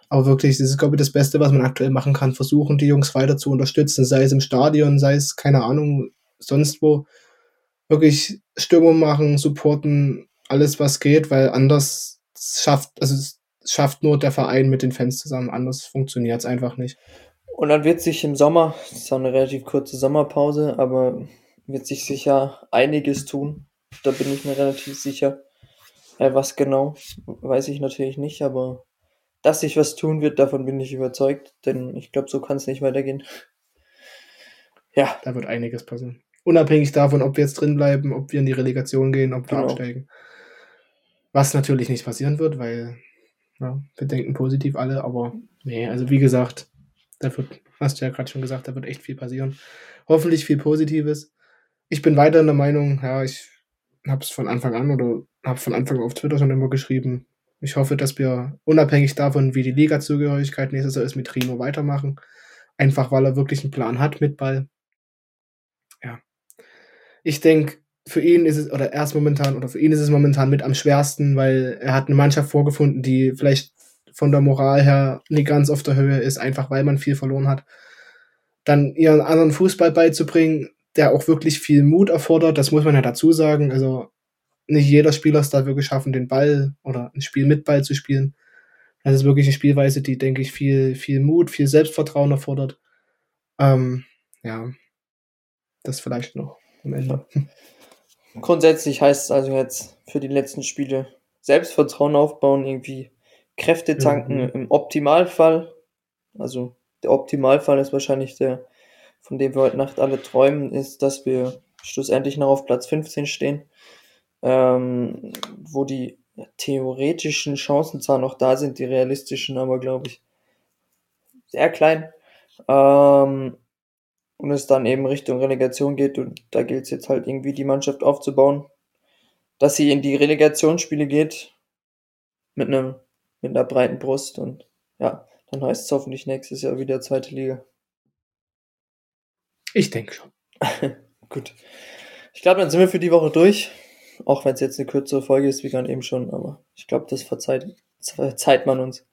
Aber wirklich, das ist, glaube ich, das Beste, was man aktuell machen kann. Versuchen, die Jungs weiter zu unterstützen, sei es im Stadion, sei es, keine Ahnung, sonst wo. Wirklich Stimmung machen, supporten, alles, was geht, weil anders schafft, also es schafft nur der Verein mit den Fans zusammen. Anders funktioniert es einfach nicht. Und dann wird sich im Sommer, das ist auch eine relativ kurze Sommerpause, aber wird sich sicher einiges tun. Da bin ich mir relativ sicher. Äh, was genau, weiß ich natürlich nicht, aber dass sich was tun wird, davon bin ich überzeugt, denn ich glaube, so kann es nicht weitergehen. Ja. Da wird einiges passieren. Unabhängig davon, ob wir jetzt drin bleiben, ob wir in die Relegation gehen, ob wir genau. absteigen. Was natürlich nicht passieren wird, weil ja, wir denken positiv alle, aber nee, also wie gesagt, da wird, hast du ja gerade schon gesagt, da wird echt viel passieren. Hoffentlich viel Positives. Ich bin weiter in der Meinung, ja, ich habe es von Anfang an oder habe von Anfang an auf Twitter schon immer geschrieben. Ich hoffe, dass wir unabhängig davon, wie die Liga-Zugehörigkeit nächstes Jahr ist, mit Rino weitermachen. Einfach weil er wirklich einen Plan hat mit Ball. Ja. Ich denke, für ihn ist es, oder erst momentan, oder für ihn ist es momentan mit am schwersten, weil er hat eine Mannschaft vorgefunden, die vielleicht von der Moral her nicht ganz auf der Höhe ist, einfach weil man viel verloren hat. Dann ihren anderen Fußball beizubringen, der auch wirklich viel Mut erfordert, das muss man ja dazu sagen. Also nicht jeder Spieler ist dafür geschaffen, den Ball oder ein Spiel mit Ball zu spielen. Das ist wirklich eine Spielweise, die, denke ich, viel, viel Mut, viel Selbstvertrauen erfordert. Ähm, ja, das vielleicht noch am Ende. Grundsätzlich heißt es also jetzt für die letzten Spiele Selbstvertrauen aufbauen, irgendwie Kräfte tanken mhm. im Optimalfall. Also der Optimalfall ist wahrscheinlich der, von dem wir heute Nacht alle träumen, ist, dass wir schlussendlich noch auf Platz 15 stehen, ähm, wo die theoretischen Chancen zwar noch da sind, die realistischen, aber glaube ich sehr klein. Ähm, und es dann eben Richtung Relegation geht und da gilt es jetzt halt irgendwie die Mannschaft aufzubauen, dass sie in die Relegationsspiele geht mit einem mit einer breiten Brust und ja, dann heißt es hoffentlich nächstes Jahr wieder zweite Liga. Ich denke schon. Gut. Ich glaube, dann sind wir für die Woche durch. Auch wenn es jetzt eine kürzere Folge ist, wie gerade eben schon, aber ich glaube, das verzeiht, verzeiht man uns.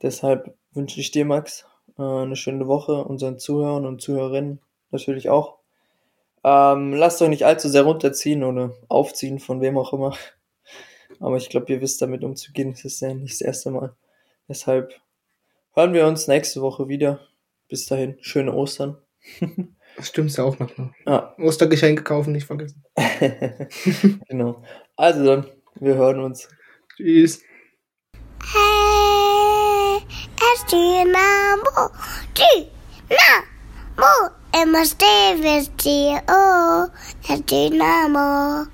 Deshalb wünsche ich dir, Max, eine schöne Woche, unseren Zuhörern und Zuhörerinnen natürlich auch. Ähm, lasst euch nicht allzu sehr runterziehen oder aufziehen, von wem auch immer. Aber ich glaube, ihr wisst damit umzugehen. Das ist ja nicht das erste Mal. Deshalb hören wir uns nächste Woche wieder. Bis dahin, schöne Ostern. Stimmt's ja auch noch. Ne? Ja. Ostergeschenke kaufen, nicht vergessen. genau. Also dann, wir hören uns. Tschüss. Hey, es Dynamo, Dynamo, immer stehen wir dir, oh, es Dynamo.